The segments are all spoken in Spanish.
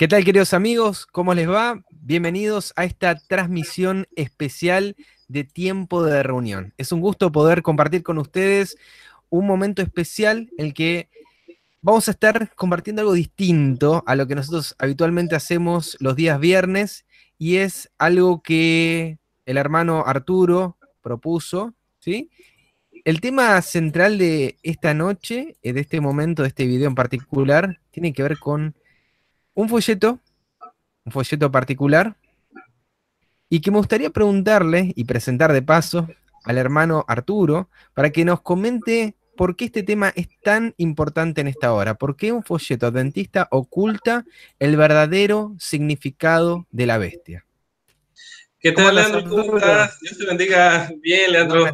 ¿Qué tal queridos amigos? ¿Cómo les va? Bienvenidos a esta transmisión especial de tiempo de reunión. Es un gusto poder compartir con ustedes un momento especial en el que vamos a estar compartiendo algo distinto a lo que nosotros habitualmente hacemos los días viernes y es algo que el hermano Arturo propuso, ¿sí? El tema central de esta noche, eh, de este momento, de este video en particular, tiene que ver con un folleto, un folleto particular, y que me gustaría preguntarle y presentar de paso al hermano Arturo para que nos comente por qué este tema es tan importante en esta hora, por qué un folleto adventista oculta el verdadero significado de la bestia. ¿Qué tal, Leandro? ¿Cómo estás? Dios te bendiga. Bien, Leandro.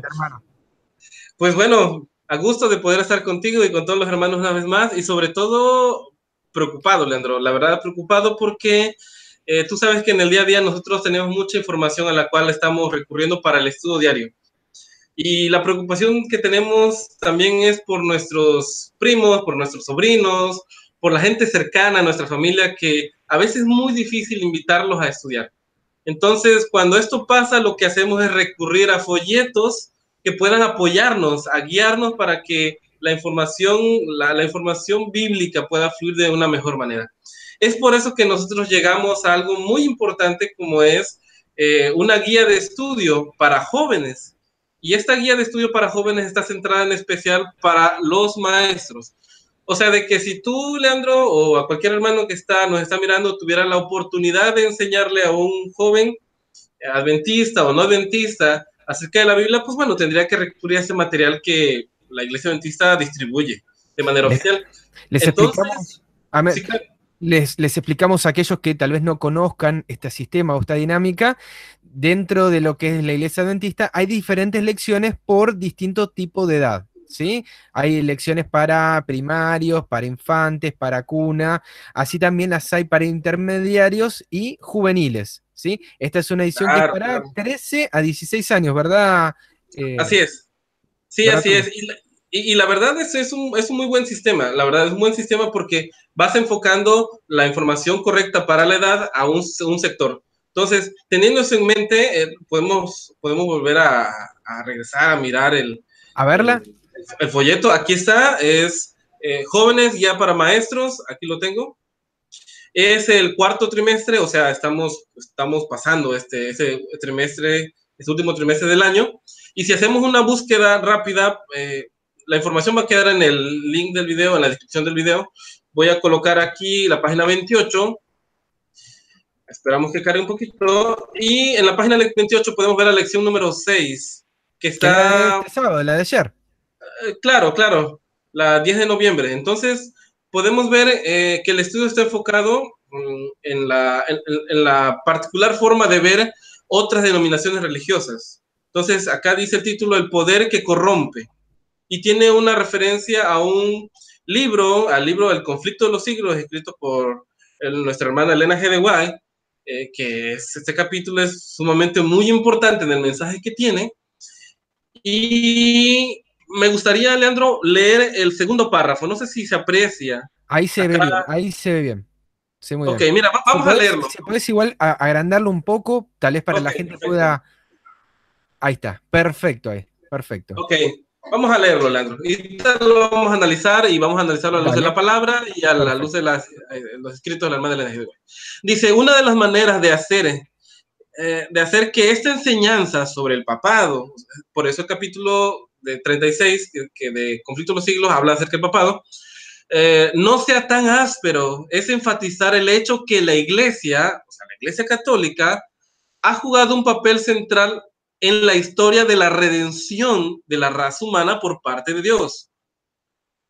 Pues bueno, a gusto de poder estar contigo y con todos los hermanos una vez más y sobre todo preocupado, Leandro, la verdad preocupado porque eh, tú sabes que en el día a día nosotros tenemos mucha información a la cual estamos recurriendo para el estudio diario. Y la preocupación que tenemos también es por nuestros primos, por nuestros sobrinos, por la gente cercana a nuestra familia que a veces es muy difícil invitarlos a estudiar. Entonces, cuando esto pasa, lo que hacemos es recurrir a folletos que puedan apoyarnos, a guiarnos para que la información, la, información bíblica pueda fluir de una mejor manera. Es por eso que nosotros llegamos a algo muy importante como es eh, una guía de estudio para jóvenes. Y esta guía de estudio para jóvenes está centrada en especial para los maestros. O sea, de que si tú, Leandro, o a cualquier hermano que está, nos está mirando, tuviera la oportunidad de enseñarle a un joven adventista o no adventista acerca de la Biblia, pues bueno, tendría que recurrir a ese material que la Iglesia Adventista distribuye de manera oficial. Les explicamos, les, explicamos a aquellos que tal vez no conozcan este sistema o esta dinámica, dentro de lo que es la Iglesia Adventista hay diferentes lecciones por distinto tipo de edad. ¿Sí? Hay lecciones para primarios, para infantes, para cuna, así también las hay para intermediarios y juveniles, ¿sí? Esta es una edición que es para 13 a 16 años, ¿verdad? Eh, así es. Sí, así es. Y, la verdad es, es, un, es un muy buen sistema. La verdad es un buen sistema porque vas enfocando la información correcta para la edad a un, un sector. Entonces, teniendo eso en mente, eh, podemos, podemos volver a, a, regresar a mirar el... A verla. El, folleto. Aquí está. Es eh, Jóvenes ya para Maestros. Aquí lo tengo. Es el cuarto trimestre, o sea, estamos, estamos pasando este ese trimestre, este último trimestre del año. Y si hacemos una búsqueda rápida, eh, la información va a quedar en el link del video, en la descripción del video. Voy a colocar aquí la página 28. Esperamos que cargue un poquito. Y en la página 28 podemos ver la lección número 6, que está... Este sábado, la de ayer. Eh, claro, claro, la 10 de noviembre. Entonces, podemos ver eh, que el estudio está enfocado mm, en la, en la particular forma de ver otras denominaciones religiosas. Entonces, acá dice el título, El poder que corrompe y tiene una referencia a un libro, al libro El conflicto de los siglos, escrito por nuestra hermana Elena G. de Guay, eh, que este capítulo es sumamente muy importante en el mensaje que tiene. Y me gustaría, Leandro, leer el segundo párrafo. No sé si se aprecia. Ahí se ve bien, ahí se ve bien. ok, mira, vamos a leerlo. Si puedes igual agrandarlo un poco, tal vez para la gente pueda... Ahí está, perfecto ahí, perfecto. Ok, Vamos a leerlo, Leandro. Y lo vamos a analizar y vamos a analizarlo a la luz de la palabra y a la luz de las, eh, los escritos de la Madre de la Dice, una de las maneras de hacer, eh, de hacer que esta enseñanza sobre el papado, por eso el capítulo de 36, que, de Conflicto de los Siglos habla acerca del papado, eh, no sea tan áspero, es enfatizar el hecho que la iglesia, o sea, la iglesia católica, ha jugado un papel central en la historia de la redención de la raza humana por parte de Dios.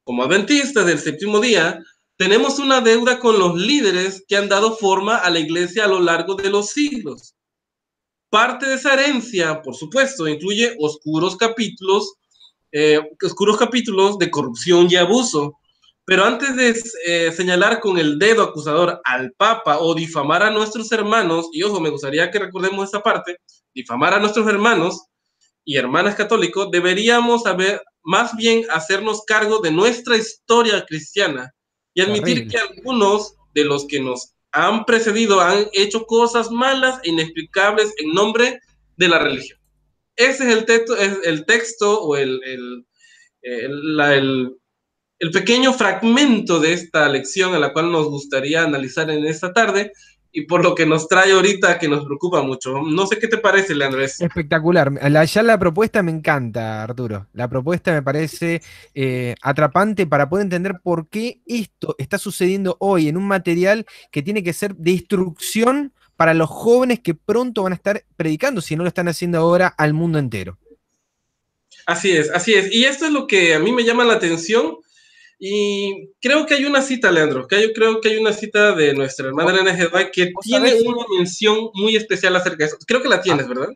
Como adventistas del séptimo día, tenemos una deuda con los líderes que han dado forma a la iglesia a lo largo de los siglos. Parte de esa herencia, por supuesto, incluye oscuros capítulos, eh, oscuros capítulos de corrupción y abuso. Pero antes de eh, señalar con el dedo acusador al Papa o difamar a nuestros hermanos, y ojo, me gustaría que recordemos esa parte, difamar a nuestros hermanos y hermanas católicos, deberíamos saber más bien hacernos cargo de nuestra historia cristiana y admitir que algunos de los que nos han precedido, han hecho cosas malas e inexplicables en nombre de la religión. Ese es el texto, es el texto o el, el, el pequeño fragmento de esta lección a la cual nos gustaría analizar en esta tarde y por lo que nos trae ahorita que nos preocupa mucho. No sé qué te parece, Leandrés. Espectacular. La, ya la propuesta me encanta, Arturo. La propuesta me parece eh, atrapante para poder entender por qué esto está sucediendo hoy en un material que tiene que ser de instrucción para los jóvenes que pronto van a estar predicando, si no lo están haciendo ahora, al mundo entero. Así es, así es. Y esto es lo que a mí me llama la atención y creo que hay una cita, Leandro, que yo creo que hay una cita de nuestra hermana Elena Gedvay que tiene una mención muy especial acerca de eso. Creo que la tienes, ah, ¿verdad?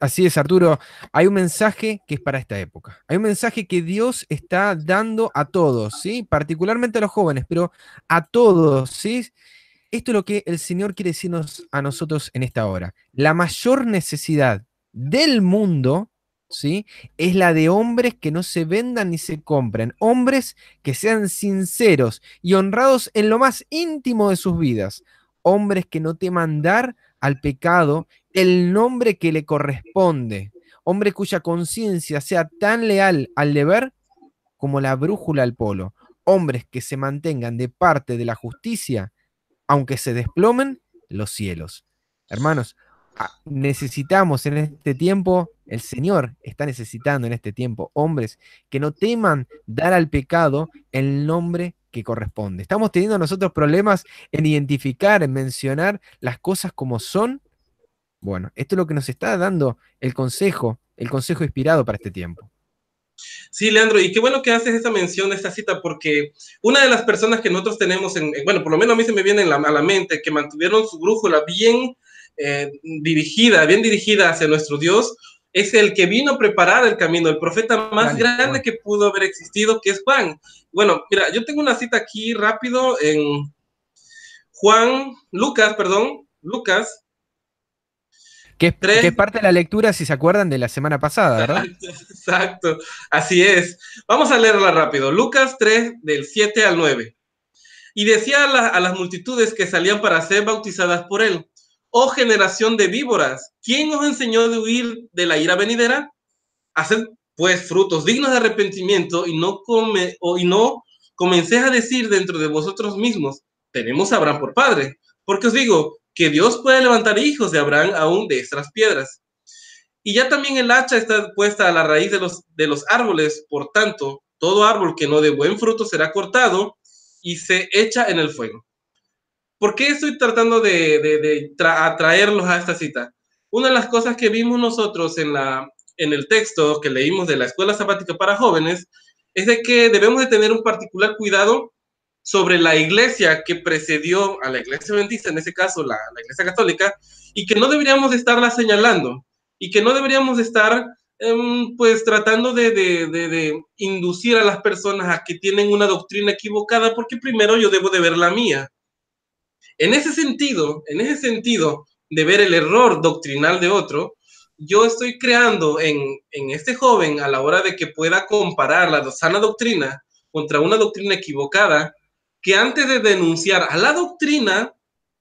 Así es, Arturo. Hay un mensaje que es para esta época. Hay un mensaje que Dios está dando a todos, ¿sí? Particularmente a los jóvenes, pero a todos, ¿sí? Esto es lo que el Señor quiere decirnos a nosotros en esta hora. La mayor necesidad del mundo ¿sí? Es la de hombres que no se vendan ni se compren, hombres que sean sinceros y honrados en lo más íntimo de sus vidas, hombres que no teman dar al pecado el nombre que le corresponde, hombres cuya conciencia sea tan leal al deber como la brújula al polo, hombres que se mantengan de parte de la justicia, aunque se desplomen los cielos. Hermanos, necesitamos en este tiempo, el Señor está necesitando en este tiempo hombres que no teman dar al pecado el nombre que corresponde. Estamos teniendo nosotros problemas en identificar, en mencionar las cosas como son. Bueno, esto es lo que nos está dando el consejo, el consejo inspirado para este tiempo. Sí, Leandro, y qué bueno que haces esa mención esta cita, porque una de las personas que nosotros tenemos, en, bueno, por lo menos a mí se me viene a la mente, que mantuvieron su brújula bien eh, dirigida, bien dirigida hacia nuestro Dios, es el que vino a preparar el camino, el profeta más grande que pudo haber existido, que es Juan. Bueno, mira, yo tengo una cita aquí rápido en Juan, Lucas, perdón, Lucas. Que, es parte de la lectura, si se acuerdan, de la semana pasada, ¿verdad? Exacto, así es. Vamos a leerla rápido. Lucas 3, del 7 al 9. Y decía a las multitudes que salían para ser bautizadas por él oh generación de víboras, ¿quién os enseñó de huir de la ira venidera? Haced pues frutos dignos de arrepentimiento y no, come, o, y no comencéis a decir dentro de vosotros mismos, tenemos a Abraham por padre, porque os digo que Dios puede levantar hijos de Abraham aún de estas piedras. Y ya también el hacha está puesta a la raíz de los, de los árboles, por tanto, todo árbol que no dé buen fruto será cortado y se echa en el fuego. ¿Por qué estoy tratando de, atraerlos a esta cita? Una de las cosas que vimos nosotros en, el texto que leímos de la Escuela Sabática para Jóvenes es de que debemos de tener un particular cuidado sobre la iglesia que precedió a la iglesia bendita, en ese caso la, iglesia católica, y que no deberíamos de estarla señalando y que no deberíamos de estar em, pues tratando de, de, inducir a las personas a que tienen una doctrina equivocada, porque primero yo debo de ver la mía. En ese sentido, en ese sentido de ver el error doctrinal de otro, yo estoy creando en, este joven a la hora de que pueda comparar la sana doctrina contra una doctrina equivocada, que antes de denunciar a la doctrina,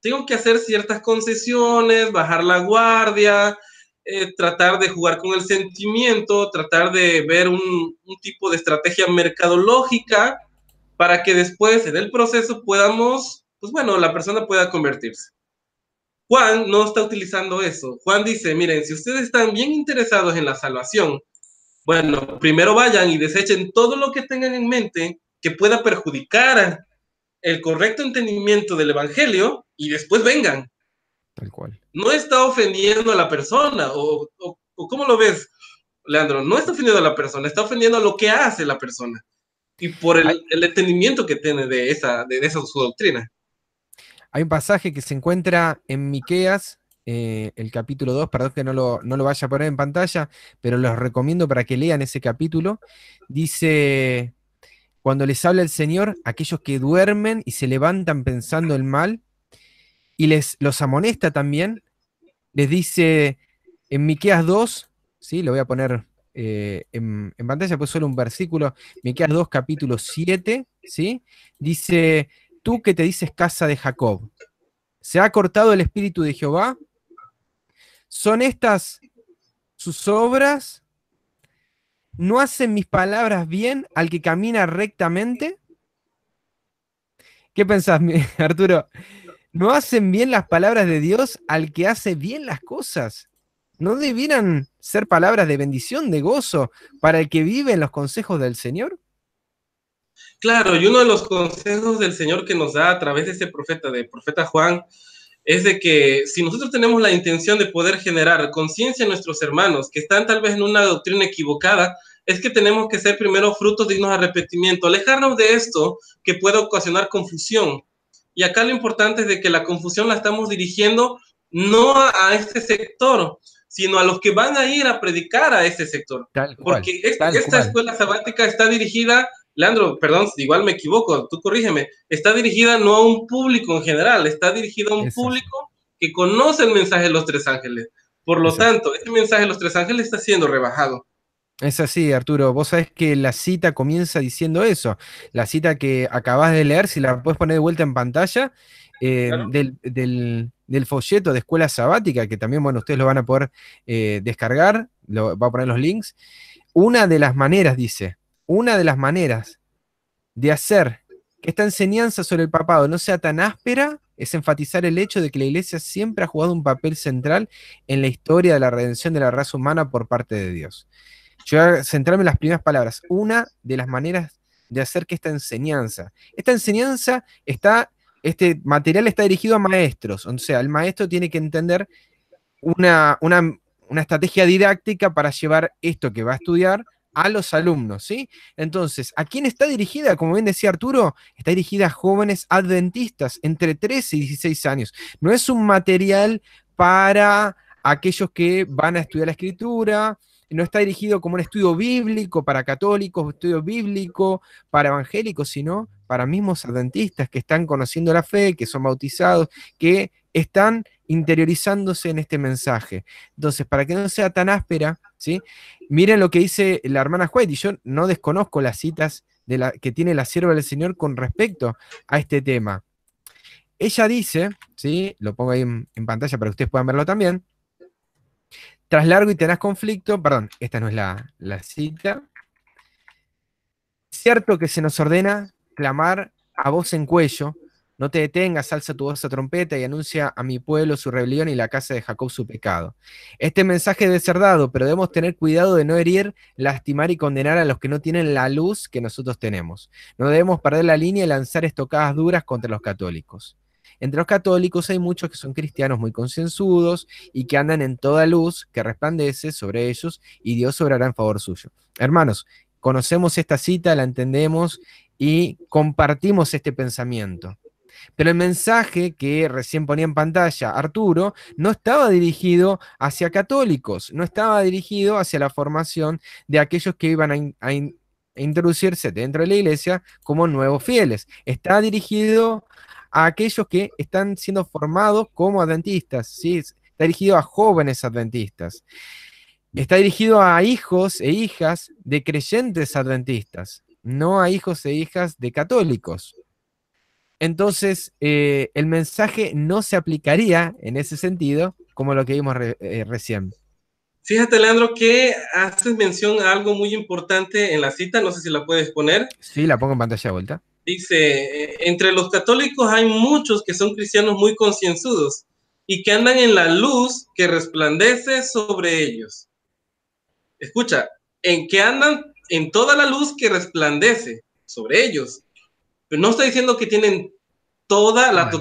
tengo que hacer ciertas concesiones, bajar la guardia, eh, tratar de jugar con el sentimiento, tratar de ver un, tipo de estrategia mercadológica para que después en el proceso podamos pues bueno, la persona pueda convertirse. Juan no está utilizando eso. Juan dice, miren, si ustedes están bien interesados en la salvación, bueno, primero vayan y desechen todo lo que tengan en mente que pueda perjudicar el correcto entendimiento del Evangelio y después vengan. Tal cual. No está ofendiendo a la persona, o, ¿cómo lo ves, Leandro? No está ofendiendo a la persona, está ofendiendo a lo que hace la persona y por el, entendimiento que tiene de esa, de esa su doctrina. Hay un pasaje que se encuentra en Miqueas, eh, el capítulo 2, perdón que no lo, no lo vaya a poner en pantalla, pero los recomiendo para que lean ese capítulo. Dice, cuando les habla el Señor, aquellos que duermen y se levantan pensando el mal, y les los amonesta también, les dice en Miqueas 2, ¿sí? lo voy a poner eh, en, en, pantalla, pues solo un versículo, Miqueas 2, capítulo 7, ¿sí? dice, tú que te dices casa de Jacob, ¿Se ha cortado el espíritu de Jehová? ¿Son estas sus obras? ¿No hacen mis palabras bien al que camina rectamente? ¿Qué pensás, Arturo? ¿No hacen bien las palabras de Dios al que hace bien las cosas? ¿No debieran ser palabras de bendición, de gozo, para el que vive en los consejos del Señor? Claro, y uno de los consejos del Señor que nos da a través de ese profeta, de profeta Juan, es de que si nosotros tenemos la intención de poder generar conciencia en nuestros hermanos que están tal vez en una doctrina equivocada, es que tenemos que ser primero frutos dignos de arrepentimiento, alejarnos de esto que puede ocasionar confusión. Y acá lo importante es de que la confusión la estamos dirigiendo no a, este sector, sino a los que van a ir a predicar a ese sector. Porque esta, escuela sabática está dirigida Leandro, perdón, igual me equivoco, tú corrígeme, está dirigida no a un público en general, está dirigida a un público que conoce el mensaje de los tres ángeles. Por lo tanto, este mensaje de los tres ángeles está siendo rebajado. Es así, Arturo. Vos sabés que la cita comienza diciendo eso. La cita que acabas de leer, si la puedes poner de vuelta en pantalla, eh, del, folleto de escuela sabática, que también, bueno, ustedes lo van a poder eh, descargar, lo, va a poner los links. Una de las maneras, dice, una de las maneras de hacer que esta enseñanza sobre el papado no sea tan áspera es enfatizar el hecho de que la iglesia siempre ha jugado un papel central en la historia de la redención de la raza humana por parte de Dios. Yo voy a centrarme en las primeras palabras. Una de las maneras de hacer que esta enseñanza, esta enseñanza está, este material está dirigido a maestros, o sea, el maestro tiene que entender una, una, una estrategia didáctica para llevar esto que va a estudiar a los alumnos, ¿sí? Entonces, ¿a quién está dirigida? Como bien decía Arturo, está dirigida a jóvenes adventistas entre 13 y 16 años. No es un material para aquellos que van a estudiar la escritura, no está dirigido como un estudio bíblico para católicos, estudio bíblico para evangélicos, sino para mismos adventistas que están conociendo la fe, que son bautizados, que están interiorizándose en este mensaje. Entonces, para que no sea tan áspera, ¿sí? Miren lo que dice la hermana White, y yo no desconozco las citas de la, que tiene la sierva del Señor con respecto a este tema. Ella dice, ¿sí? lo pongo ahí en, pantalla para que ustedes puedan verlo también, tras largo y tenaz conflicto, perdón, esta no es la, la cita, cierto que se nos ordena clamar a voz en cuello no te detengas, alza tu voz a trompeta y anuncia a mi pueblo su rebelión y la casa de Jacob su pecado. Este mensaje debe ser dado, pero debemos tener cuidado de no herir, lastimar y condenar a los que no tienen la luz que nosotros tenemos. No debemos perder la línea y lanzar estocadas duras contra los católicos. Entre los católicos hay muchos que son cristianos muy concienzudos y que andan en toda luz que resplandece sobre ellos y Dios obrará en favor suyo. Hermanos, conocemos esta cita, la entendemos y compartimos este pensamiento. Pero el mensaje que recién ponía en pantalla Arturo no estaba dirigido hacia católicos, no estaba dirigido hacia la formación de aquellos que iban a, introducirse dentro de la iglesia como nuevos fieles. Está dirigido a aquellos que están siendo formados como adventistas, ¿sí? está dirigido a jóvenes adventistas. Está dirigido a hijos e hijas de creyentes adventistas, no a hijos e hijas de católicos. Entonces, eh, el mensaje no se aplicaría en ese sentido como lo que vimos eh, recién. Fíjate, Leandro, que haces mención a algo muy importante en la cita, no sé si la puedes poner. Sí, la pongo en pantalla de vuelta. Dice, eh, entre los católicos hay muchos que son cristianos muy concienzudos y que andan en la luz que resplandece sobre ellos. Escucha, en que andan en toda la luz que resplandece sobre ellos. Pero no está diciendo que tienen toda la,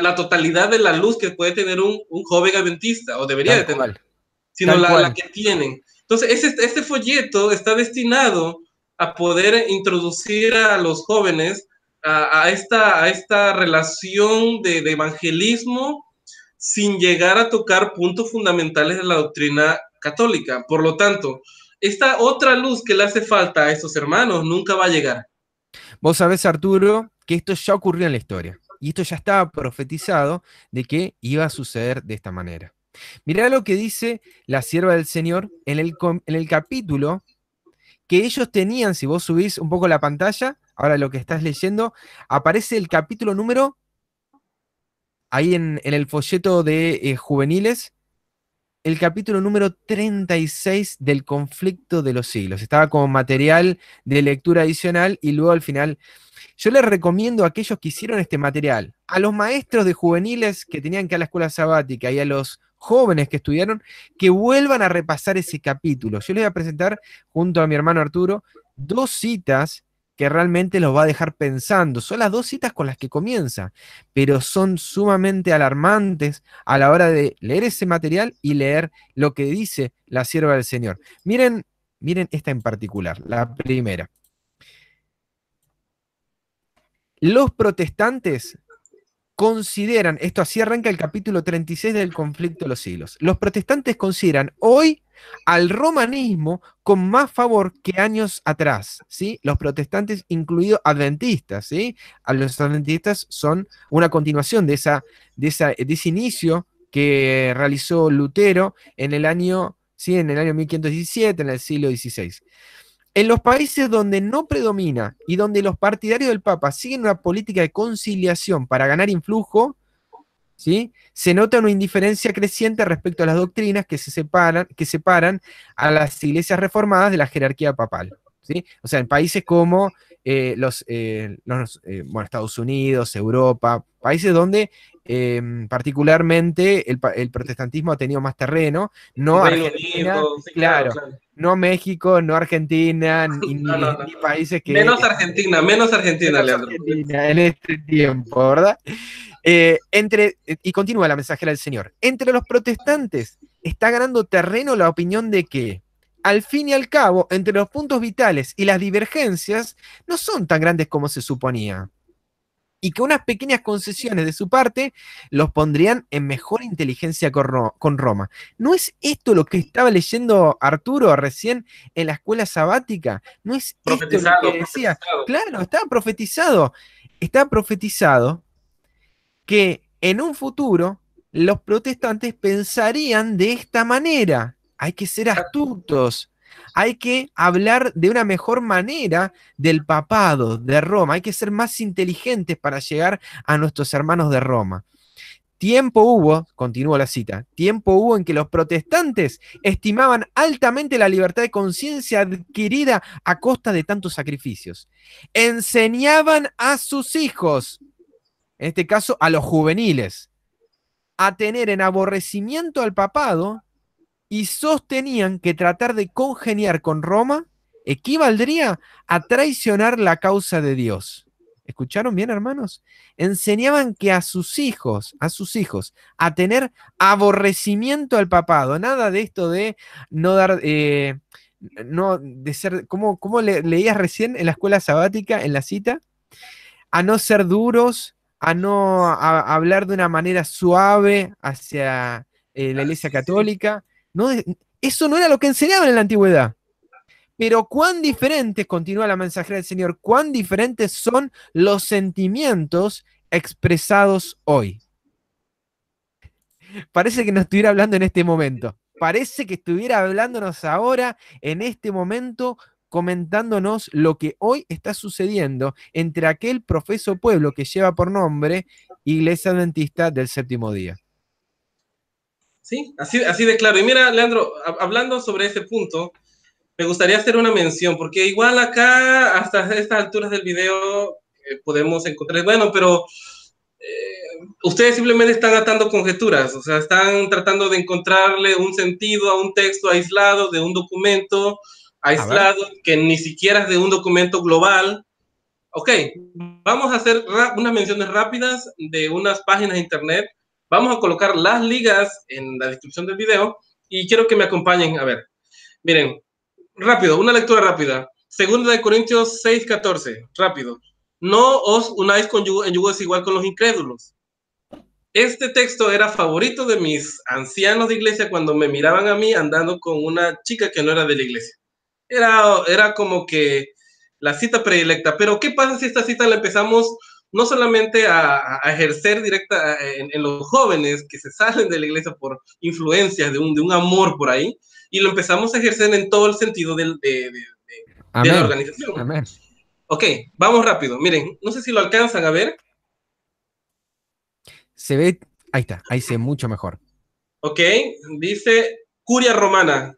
la, totalidad de la luz que puede tener un, un joven adventista, o debería de tener, sino la, la, que tienen. Entonces, este, este folleto está destinado a poder introducir a los jóvenes a, a esta, a esta relación de, de, evangelismo sin llegar a tocar puntos fundamentales de la doctrina católica. Por lo tanto, esta otra luz que le hace falta a estos hermanos nunca va a llegar. Vos sabés, Arturo, que esto ya ocurrió en la historia. Y esto ya estaba profetizado de que iba a suceder de esta manera. Mirá lo que dice la sierva del Señor en el, en el capítulo que ellos tenían, si vos subís un poco la pantalla, ahora lo que estás leyendo, aparece el capítulo número ahí en, el folleto de eh, juveniles, el capítulo número 36 del conflicto de los siglos. Estaba como material de lectura adicional y luego al final yo les recomiendo a aquellos que hicieron este material, a los maestros de juveniles que tenían que ir a la escuela sabática y a los jóvenes que estudiaron, que vuelvan a repasar ese capítulo. Yo les voy a presentar, junto a mi hermano Arturo, dos citas que realmente los va a dejar pensando. Son las dos citas con las que comienza, pero son sumamente alarmantes a la hora de leer ese material y leer lo que dice la sierva del Señor. Miren, miren esta en particular, la primera. Los protestantes consideran, esto así arranca el capítulo 36 del conflicto de los siglos, los protestantes consideran hoy al romanismo con más favor que años atrás, ¿sí? Los protestantes, incluidos adventistas, ¿sí? A los adventistas son una continuación de, esa, de, esa, ese inicio que realizó Lutero en el año, ¿sí? En el año 1517, en el siglo XVI. En los países donde no predomina y donde los partidarios del Papa siguen una política de conciliación para ganar influjo, ¿sí? se nota una indiferencia creciente respecto a las doctrinas que, se separan, que separan a las iglesias reformadas de la jerarquía papal. ¿sí? O sea, en países como eh, los, eh, eh, Estados Unidos, Europa, países donde Em, particularmente el, protestantismo ha tenido más terreno, no Argentina, claro, no México, no Argentina, ni, países que... Menos Argentina, menos Argentina, Leandro. en este tiempo, ¿verdad? Eh, entre, y continúa la mensajera del Señor, entre los protestantes está ganando terreno la opinión de que, al fin y al cabo, entre los puntos vitales y las divergencias no son tan grandes como se suponía y que unas pequeñas concesiones de su parte los pondrían en mejor inteligencia con Roma. ¿No es esto lo que estaba leyendo Arturo recién en la escuela sabática? ¿No es esto lo que decía? Claro, estaba profetizado. Estaba profetizado que en un futuro los protestantes pensarían de esta manera. Hay que ser astutos, hay que hablar de una mejor manera del papado de Roma, hay que ser más inteligentes para llegar a nuestros hermanos de Roma. Tiempo hubo, continúo la cita, tiempo hubo en que los protestantes estimaban altamente la libertad de conciencia adquirida a costa de tantos sacrificios. Enseñaban a sus hijos, en este caso a los juveniles, a tener en aborrecimiento al papado y sostenían que tratar de congeniar con Roma equivaldría a traicionar la causa de Dios. ¿Escucharon bien, hermanos? Enseñaban que a sus hijos, a sus hijos, a tener aborrecimiento al papado. Nada de esto de no dar, eh, no, de ser, ¿cómo, leías recién en la escuela sabática, en la cita? A no ser duros, a no hablar de una manera suave hacia eh, la iglesia católica, eso no era lo que enseñaban en la antigüedad. Pero cuán diferentes, continúa la mensajera del Señor, cuán diferentes son los sentimientos expresados hoy. Parece que nos estuviera hablando en este momento. Parece que estuviera hablándonos ahora, en este momento, comentándonos lo que hoy está sucediendo entre aquel profeso pueblo que lleva por nombre Iglesia Adventista del Séptimo Día. Sí, así, así de claro. Y mira, Leandro, hablando sobre ese punto, me gustaría hacer una mención, porque igual acá, hasta estas alturas del video, eh, podemos encontrar, bueno, pero eh, ustedes simplemente están atando conjeturas, o sea, están tratando de encontrarle un sentido a un texto aislado de un documento aislado que ni siquiera es de un documento global. Ok, vamos a hacer unas menciones rápidas de unas páginas de internet Vamos a colocar las ligas en la descripción del video y quiero que me acompañen a ver. Miren, rápido, una lectura rápida. Segunda de Corintios 6, 14, rápido. No os unáis con yugo, en yugo igual con los incrédulos. Este texto era favorito de mis ancianos de iglesia cuando me miraban a mí andando con una chica que no era de la iglesia. Era, era como que la cita predilecta. Pero ¿qué pasa si esta cita la empezamos no solamente a, ejercer directa en, los jóvenes que se salen de la iglesia por influencias de un, de un amor por ahí, y lo empezamos a ejercer en todo el sentido de, de, la organización. Amén. Ok, vamos rápido. Miren, no sé si lo alcanzan a ver. Se ve, ahí está, ahí se ve mucho mejor. Ok, dice Curia Romana.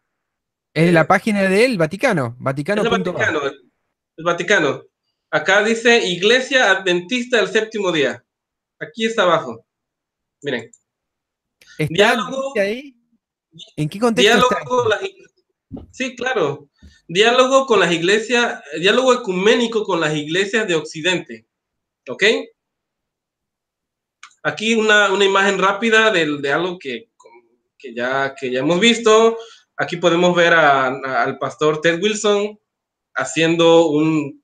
Es la página del Vaticano, Vaticano. el Vaticano, el Vaticano. Acá dice Iglesia Adventista del Séptimo Día. Aquí está abajo. Miren. diálogo, ahí? ¿En qué contexto diálogo Sí, claro. Diálogo con las iglesias, diálogo ecuménico con las iglesias de Occidente. ¿Ok? Aquí una, imagen rápida de, algo que, ya, que ya hemos visto. Aquí podemos ver al pastor Ted Wilson haciendo un,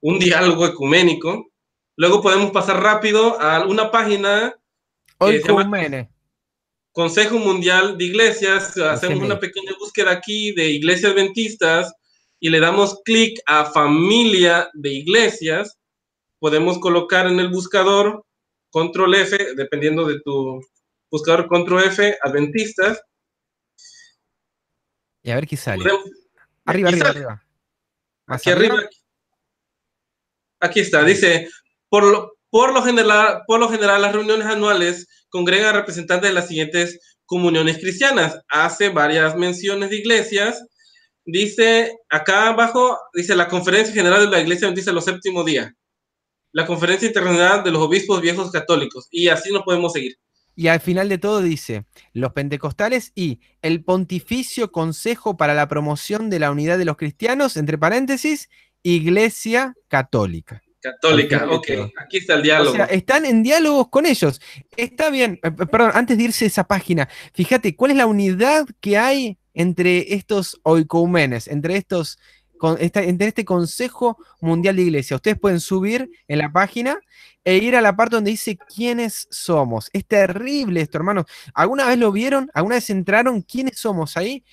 un diálogo ecuménico. Luego podemos pasar rápido a una página que Consejo Mundial de Iglesias. Hacemos una pequeña búsqueda aquí de iglesias adventistas y le damos clic a familia de iglesias. Podemos colocar en el buscador control F, dependiendo de tu buscador control F, adventistas. Y a ver qué sale. arriba, arriba, arriba. Aquí arriba. Aquí está, dice, por lo, general, por lo general las reuniones anuales congregan representantes de las siguientes comuniones cristianas. Hace varias menciones de iglesias. Dice, acá abajo, dice la Conferencia General de la Iglesia dice los séptimos días. La Conferencia Internacional de los Obispos Viejos Católicos. Y así nos podemos seguir. Y al final de todo dice, los pentecostales y el Pontificio Consejo para la Promoción de la Unidad de los Cristianos, entre paréntesis, Iglesia Católica. Católica, ok, aquí está el diálogo. O sea, están en diálogos con ellos. Está bien, eh, perdón, antes de irse a esa página, fíjate, ¿cuál es la unidad que hay entre estos oikoumenes, entre estos, entre este Consejo Mundial de Iglesia? Ustedes pueden subir en la página e ir a la parte donde dice quiénes somos. Es terrible esto, hermanos. ¿Alguna vez lo vieron? ¿Alguna vez entraron? ¿Quiénes somos ahí?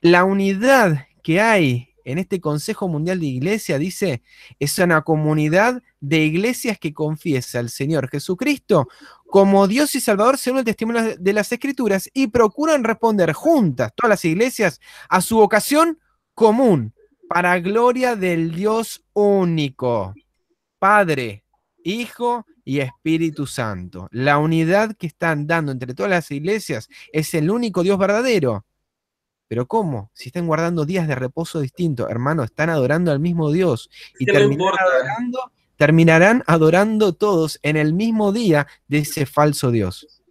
La unidad que hay en este Consejo Mundial de Iglesia dice, es una comunidad de iglesias que confiesa al Señor Jesucristo como Dios y Salvador según el testimonio de las Escrituras y procuran responder juntas, todas las iglesias, a su vocación común, para gloria del Dios único, Padre, Hijo y Espíritu Santo. La unidad que están dando entre todas las iglesias es el único Dios verdadero pero ¿cómo? Si están guardando días de reposo distintos, hermano, están adorando al mismo Dios y terminarán adorando, todos en el mismo día de ese falso Dios.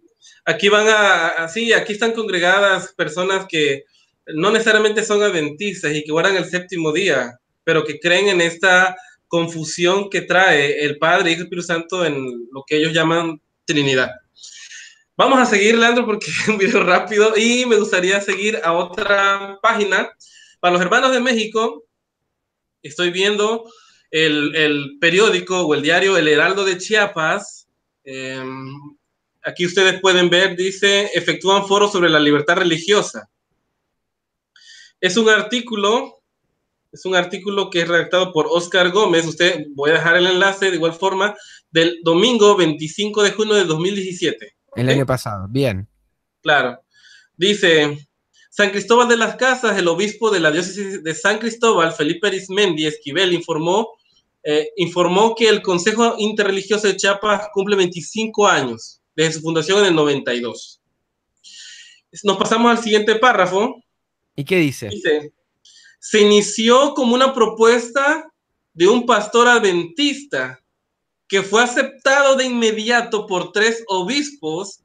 Aquí van a, sí, aquí están congregadas personas que no necesariamente son adventistas y que guardan el séptimo día, pero que creen en esta confusión que trae el Padre y el Espíritu Santo en lo que ellos llaman Trinidad. Vamos a seguir, Leandro, porque es un video rápido y me gustaría seguir a otra página. Para los hermanos de México, estoy viendo el, periódico o el diario El Heraldo de Chiapas. Em, aquí ustedes pueden ver, dice, efectúan foros sobre la libertad religiosa. Es un artículo, es un artículo que es redactado por Oscar Gómez. Usted, voy a dejar el enlace de igual forma, del domingo 25 de junio de 2017. El año pasado, bien. Claro. Dice, San Cristóbal de las Casas, el obispo de la diócesis de San Cristóbal, Felipe Arismendi Esquivel, informó, eh, informó que el Consejo Interreligioso de Chiapas cumple 25 años desde su fundación en el 92. Nos pasamos al siguiente párrafo. ¿Y qué dice? Dice, se inició como una propuesta de un pastor adventista que fue aceptado de inmediato por tres obispos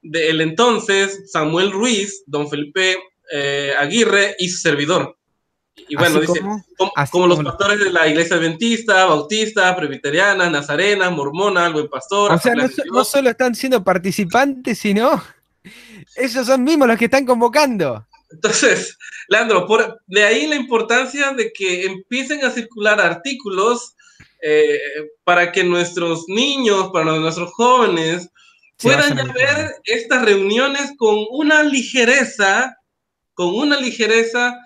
del entonces Samuel Ruiz, don Felipe eh, Aguirre y su servidor. Y bueno, dice, como, los pastores de la iglesia adventista, bautista, presbiteriana, nazarena, mormona, buen pastor. O sea, no, solo están siendo participantes, sino ellos son mismos los que están convocando. Entonces, Leandro, por, de ahí la importancia de que empiecen a circular artículos eh, para que nuestros niños, para nuestros jóvenes, puedan ya ver estas reuniones con una ligereza, con una ligereza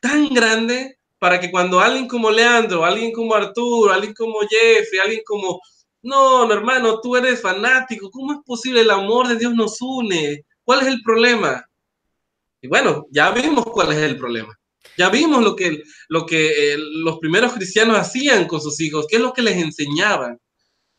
tan grande para que cuando alguien como Leandro, alguien como Arturo, alguien como Jeffrey, alguien como, no, no, hermano, tú eres fanático, ¿cómo es posible el amor de Dios nos une? ¿Cuál es el problema? Y bueno, ya vimos cuál es el problema. Ya vimos lo que, eh, los primeros cristianos hacían con sus hijos, qué es lo que les enseñaban,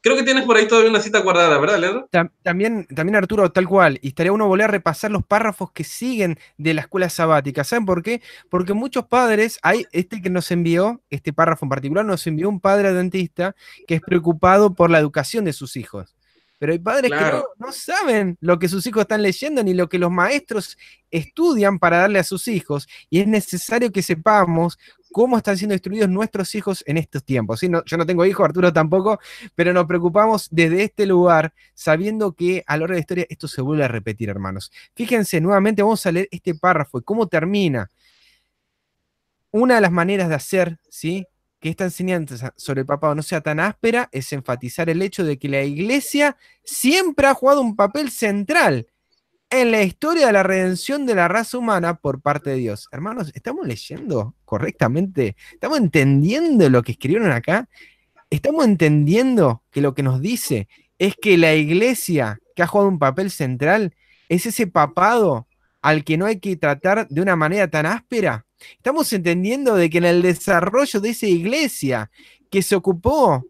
Creo que tienes por ahí todavía una cita guardada, ¿verdad, Leandro? También, también Arturo, tal cual. Y estaría uno volver a repasar los párrafos que siguen de la escuela sabática. ¿Saben por qué? Porque muchos padres, hay este que nos envió, este párrafo en particular, nos envió un padre dentista que es preocupado por la educación de sus hijos. Pero hay padres que no, no, saben lo que sus hijos están leyendo ni lo que los maestros estudian para darle a sus hijos. Y es necesario que sepamos cómo están siendo instruidos nuestros hijos en estos tiempos. ¿sí? yo no tengo hijos, Arturo tampoco, pero nos preocupamos desde este lugar, sabiendo que a lo largo de la historia esto se vuelve a repetir, hermanos. Fíjense, nuevamente vamos a leer este párrafo y cómo termina. Una de las maneras de hacer, ¿sí? Que esta enseñanza sobre el papado no sea tan áspera es enfatizar el hecho de que la iglesia siempre ha jugado un papel central en la historia de la redención de la raza humana por parte de Dios. Hermanos, ¿estamos leyendo correctamente? ¿Estamos entendiendo lo que escribieron acá? ¿Estamos entendiendo que lo que nos dice es que la iglesia que ha jugado un papel central es ese papado al que no hay que tratar de una manera tan áspera? Estamos entendiendo de que en el desarrollo de esa iglesia que se ocupó,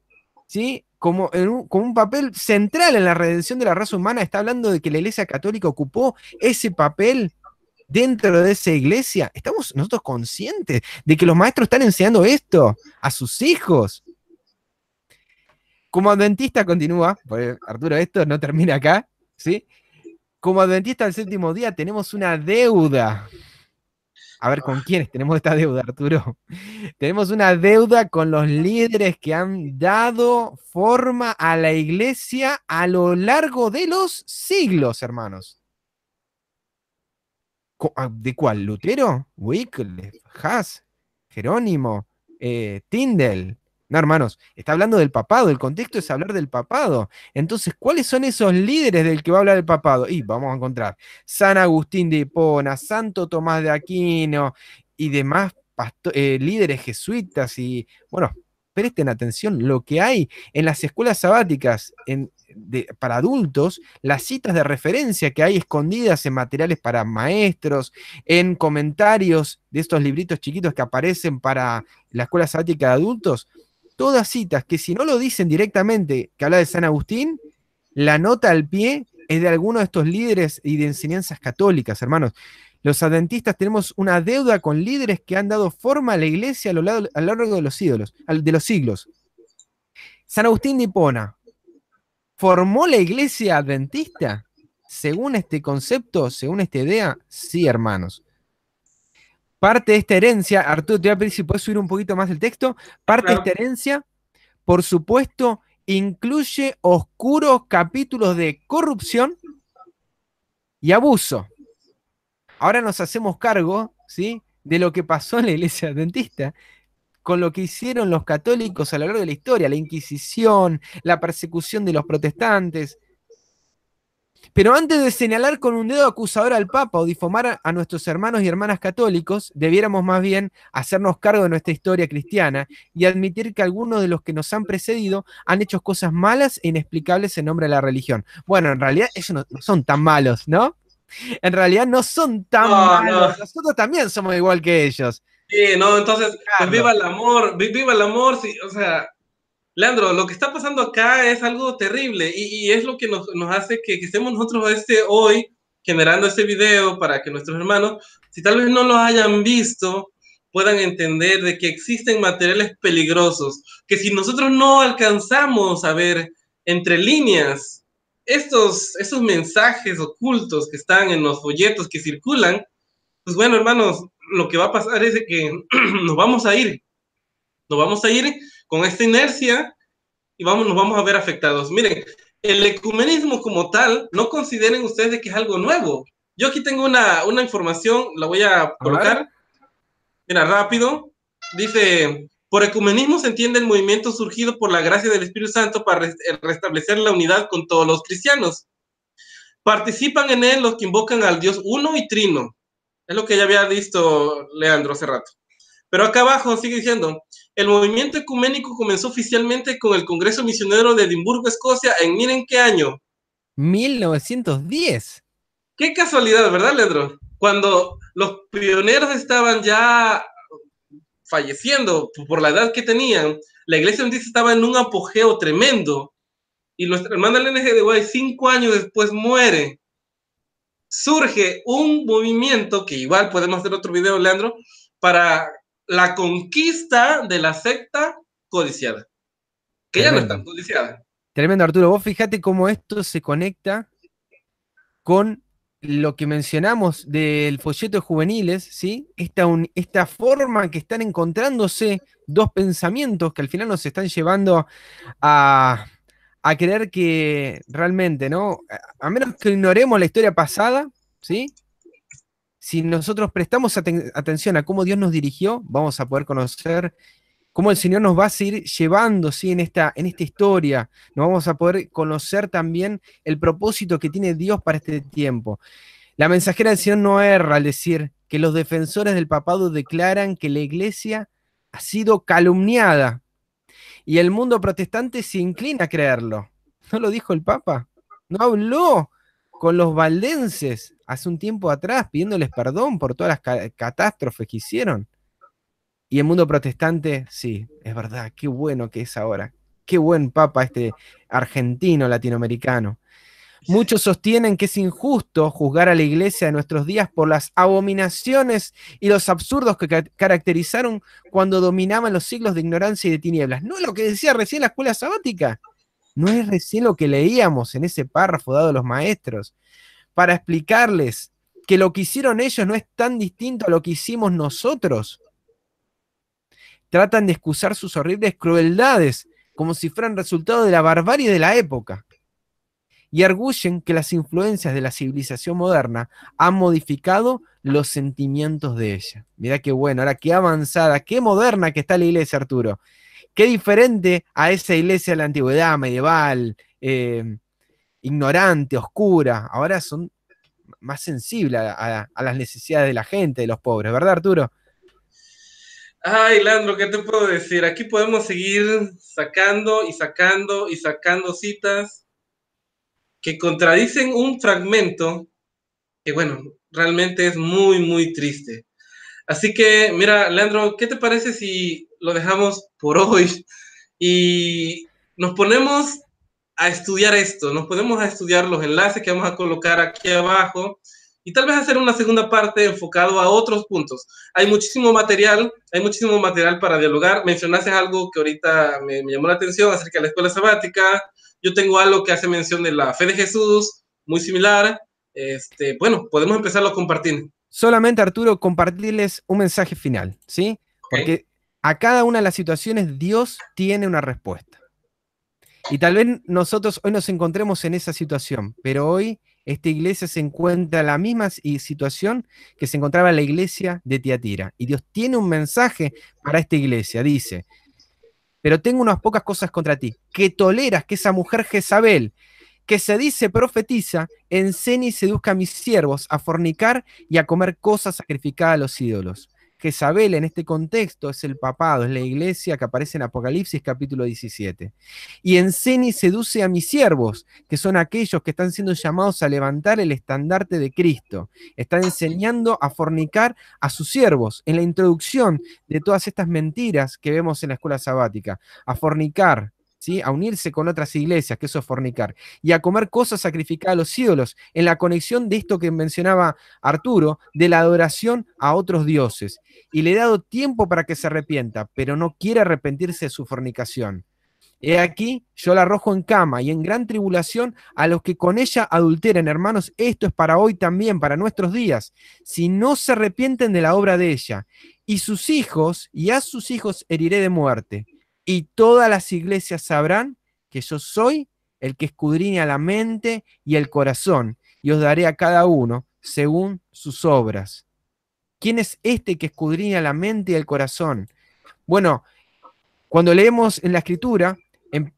¿sí? como, un, un, papel central en la redención de la raza humana, está hablando de que la Iglesia Católica ocupó ese papel dentro de esa iglesia. ¿Estamos nosotros conscientes de que los maestros están enseñando esto a sus hijos? Como adventista continúa, Arturo, esto no termina acá, ¿sí? Como adventista del séptimo día tenemos una deuda a ver, ¿con quiénes tenemos esta deuda, Arturo? tenemos una deuda con los líderes que han dado forma a la iglesia a lo largo de los siglos, hermanos. Ah, ¿De cuál? ¿Lutero? ¿Wycliffe? ¿Haas? ¿Jerónimo? Eh, ¿Tyndall? No, hermanos, está hablando del papado, el contexto es hablar del papado. Entonces, ¿cuáles son esos líderes del que va a hablar el papado? Y vamos a encontrar San Agustín de Hipona, Santo Tomás de Aquino y demás eh, líderes jesuitas y, bueno, presten atención, lo que hay en las escuelas sabáticas para adultos, las citas de referencia que hay escondidas en materiales para maestros, en comentarios de estos libritos chiquitos que aparecen para la escuela sabática de adultos, todas citas que si no lo dicen directamente que habla de San Agustín, la nota al pie es de alguno de estos líderes y de enseñanzas católicas, hermanos. Los adventistas tenemos una deuda con líderes que han dado forma a la iglesia a lo largo, de los, ídolos, de los siglos. San Agustín de ¿formó la iglesia adventista? Según este concepto, según esta idea, sí, hermanos. Parte de esta herencia, Arturo, te voy a pedir si puedes subir un poquito más el texto. Parte de esta herencia, por supuesto, incluye oscuros capítulos de corrupción y abuso. Ahora nos hacemos cargo, ¿sí? De lo que pasó en la iglesia adventista, con lo que hicieron los católicos a lo largo de la historia, la Inquisición, la persecución de los protestantes, pero antes de señalar con un dedo acusador al Papa o difamar a, nuestros hermanos y hermanas católicos, debiéramos más bien hacernos cargo de nuestra historia cristiana y admitir que algunos de los que nos han precedido han hecho cosas malas e inexplicables en nombre de la religión. Bueno, en realidad ellos no, son tan malos, ¿no? En realidad no son tan malos. Nosotros también somos igual que ellos. Sí, no, entonces, pues viva el amor, viva el amor, sí, o sea, Leandro, lo que está pasando acá es algo terrible y, es lo que nos, hace que, estemos nosotros este, hoy generando este video para que nuestros hermanos, si tal vez no lo hayan visto, puedan entender de que existen materiales peligrosos, que si nosotros no alcanzamos a ver entre líneas estos, estos mensajes ocultos que están en los folletos que circulan, pues bueno, hermanos, lo que va a pasar es que nos vamos a ir, nos vamos a ir con esta inercia y vamos, nos vamos a ver afectados. Miren, el ecumenismo como tal, no consideren ustedes que es algo nuevo. Yo aquí tengo una, una información, la voy a colocar. Mira, rápido. Dice, por ecumenismo se entiende el movimiento surgido por la gracia del Espíritu Santo para restablecer la unidad con todos los cristianos. Participan en él los que invocan al Dios uno y trino. Es lo que ya había visto Leandro hace rato. Pero acá abajo sigue diciendo, el movimiento ecuménico comenzó oficialmente con el Congreso Misionero de Edimburgo, Escocia, en miren qué año. 1910. Qué casualidad, ¿verdad, Leandro? Cuando los pioneros estaban ya falleciendo por la edad que tenían, la iglesia estaba en un apogeo tremendo. y nuestra hermana Elena G. de Guay cinco años después muere, surge un movimiento que igual podemos hacer otro video, Leandro, para la conquista de la secta codiciada, que ya no está codiciada. Tremendo, Arturo. Vos fíjate cómo esto se conecta con lo que mencionamos del folleto de juveniles, ¿sí? Esta, esta forma que están encontrándose dos pensamientos que al final nos están llevando a, a creer que realmente, ¿no? A menos que ignoremos la historia pasada, ¿sí? Si nosotros prestamos atención a cómo Dios nos dirigió, vamos a poder conocer cómo el Señor nos va a seguir llevando ¿sí? en, esta, en esta historia. Nos vamos a poder conocer también el propósito que tiene Dios para este tiempo. La mensajera del Señor no erra al decir que los defensores del papado declaran que la iglesia ha sido calumniada y el mundo protestante se inclina a creerlo. ¿No lo dijo el Papa? ¿No habló con los valdenses hace un tiempo atrás pidiéndoles perdón por todas las catástrofes que hicieron? Y el mundo protestante, sí, es verdad, qué bueno que es ahora. Qué buen papa este argentino latinoamericano. Muchos sostienen que es injusto juzgar a la iglesia de nuestros días por las abominaciones y los absurdos que caracterizaron cuando dominaban los siglos de ignorancia y de tinieblas. No es lo que decía recién la escuela sabática. No es recién lo que leíamos en ese párrafo dado a los maestros. Para explicarles que lo que hicieron ellos no es tan distinto a lo que hicimos nosotros tratan de excusar sus horribles crueldades como si fueran resultado de la barbarie de la época. Y arguyen que las influencias de la civilización moderna han modificado los sentimientos de ella. Mirá qué bueno, ahora qué avanzada, qué moderna que está la iglesia, Arturo. Qué diferente a esa iglesia de la antigüedad medieval, eh, ignorante, oscura. Ahora son más sensibles a las necesidades de la gente, de los pobres, ¿verdad, Arturo? Ay, Landro, ¿qué te puedo decir? Aquí podemos seguir sacando y sacando y sacando citas que contradicen un fragmento que, bueno, realmente es muy, muy triste. Así que, mira, Leandro, ¿qué te parece si lo dejamos por hoy y nos ponemos a estudiar esto? Nos ponemos a estudiar los enlaces que vamos a colocar aquí abajo y tal vez hacer una segunda parte enfocado a otros puntos. Hay muchísimo material, hay muchísimo material para dialogar. Mencionaste algo que ahorita me, llamó la atención acerca de la escuela sabática. Yo tengo algo que hace mención de la fe de Jesús, muy similar. Este, bueno, podemos empezarlo a compartir. Solamente, Arturo, compartirles un mensaje final, ¿sí? Porque a cada una de las situaciones Dios tiene una respuesta. Y tal vez nosotros hoy nos encontremos en esa situación, pero hoy esta iglesia se encuentra en la misma situación que se encontraba la iglesia de Tiatira. Y Dios tiene un mensaje para esta iglesia. Dice, pero tengo unas pocas cosas contra ti, que toleras que esa mujer Jezabel, que se dice profetiza, enseñe y seduzca a mis siervos a fornicar y a comer cosas sacrificadas a los ídolos. Jezabel en este contexto es el papado, es la iglesia que aparece en Apocalipsis capítulo 17. Y enseña y seduce a mis siervos, que son aquellos que están siendo llamados a levantar el estandarte de Cristo. Están enseñando a fornicar a sus siervos en la introducción de todas estas mentiras que vemos en la escuela sabática. A fornicar, a unirse con otras iglesias, que eso es fornicar, y a comer cosas sacrificadas a los ídolos, en la conexión de esto que mencionaba Arturo, de la adoración a otros dioses. Y le he dado tiempo para que se arrepienta, pero no quiere arrepentirse de su fornicación. He aquí, yo la arrojo en cama y en gran tribulación a los que con ella adulteren, hermanos, esto es para hoy también, para nuestros días, si no se arrepienten de la obra de ella. Y sus hijos, y a sus hijos heriré de muerte y todas las iglesias sabrán que yo soy el que escudriña la mente y el corazón, y os daré a cada uno según sus obras. ¿Quién es este que escudriña la mente y el corazón? Bueno, cuando leemos en la escritura,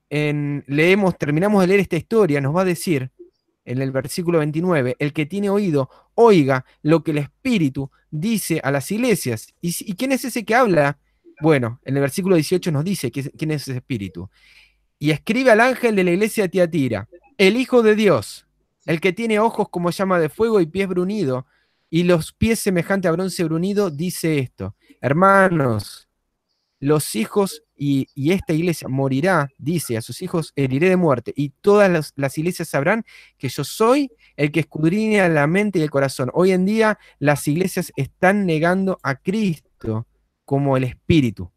en, leemos, terminamos de leer esta historia, nos va a decir en el versículo 29, el que tiene oído, oiga lo que el Espíritu dice a las iglesias. ¿Y, y quién es ese que habla bueno, en el versículo 18 nos dice quién es ese espíritu. Y escribe al ángel de la iglesia de Tiatira, el Hijo de Dios, el que tiene ojos como llama de fuego y pies brunidos, y los pies semejantes a bronce brunido, dice esto, hermanos, los hijos, y, esta iglesia morirá, dice, a sus hijos heriré de muerte, y todas las, iglesias sabrán que yo soy el que escudriña la mente y el corazón. Hoy en día las iglesias están negando a Cristo como el Espíritu,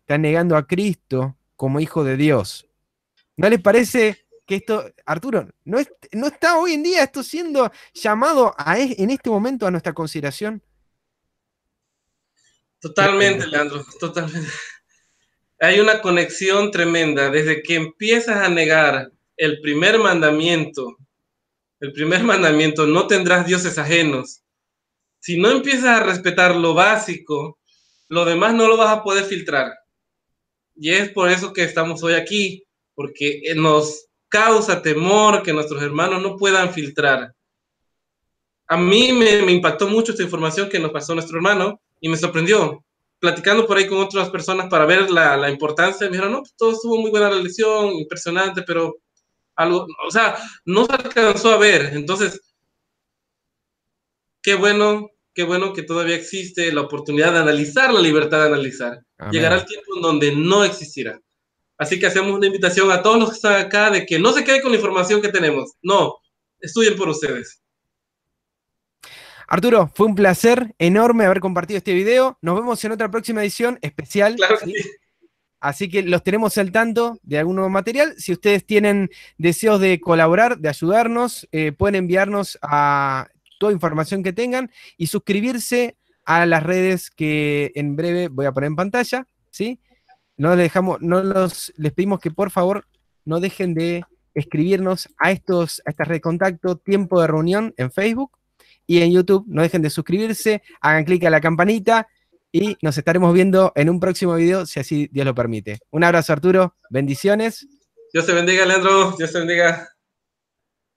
están negando a Cristo como Hijo de Dios. ¿No les parece que esto, Arturo, no, no está hoy en día esto siendo llamado a, en este momento a nuestra consideración? Totalmente, Leandro, totalmente. Hay una conexión tremenda. Desde que empiezas a negar el primer mandamiento, el primer mandamiento, no tendrás dioses ajenos. Si no empiezas a respetar lo básico, lo demás no lo vas a poder filtrar. Y es por eso que estamos hoy aquí, porque nos causa temor que nuestros hermanos no puedan filtrar. A mí me, me impactó mucho esta información que nos pasó nuestro hermano, y me sorprendió. Platicando por ahí con otras personas para ver la, la importancia, me dijeron, no, pues, todo estuvo muy buena la lección, impresionante, pero algo, o sea, no se alcanzó a ver. Entonces, qué bueno, qué bueno que todavía existe la oportunidad de analizar, la libertad de analizar. Llegará el tiempo en donde no existirá. Así que hacemos una invitación a todos los que están acá de que no se queden con la información que tenemos. No, estudien por ustedes. Arturo, fue un placer enorme haber compartido este video. Nos vemos en otra próxima edición especial. Claro que sí. Así que los tenemos al tanto de algún nuevo material. Si ustedes tienen deseos de colaborar, de ayudarnos, eh, pueden enviarnos a toda información que tengan y suscribirse a las redes que en breve voy a poner en pantalla. ¿sí? No les dejamos, les pedimos que por favor no dejen de escribirnos a estos, a de contacto, tiempo de reunión en Facebook y en YouTube. No dejen de suscribirse, hagan clic a la campanita y nos estaremos viendo en un próximo video, si así Dios lo permite. Un abrazo, Arturo. Bendiciones. Dios te bendiga, Leandro. Dios te bendiga.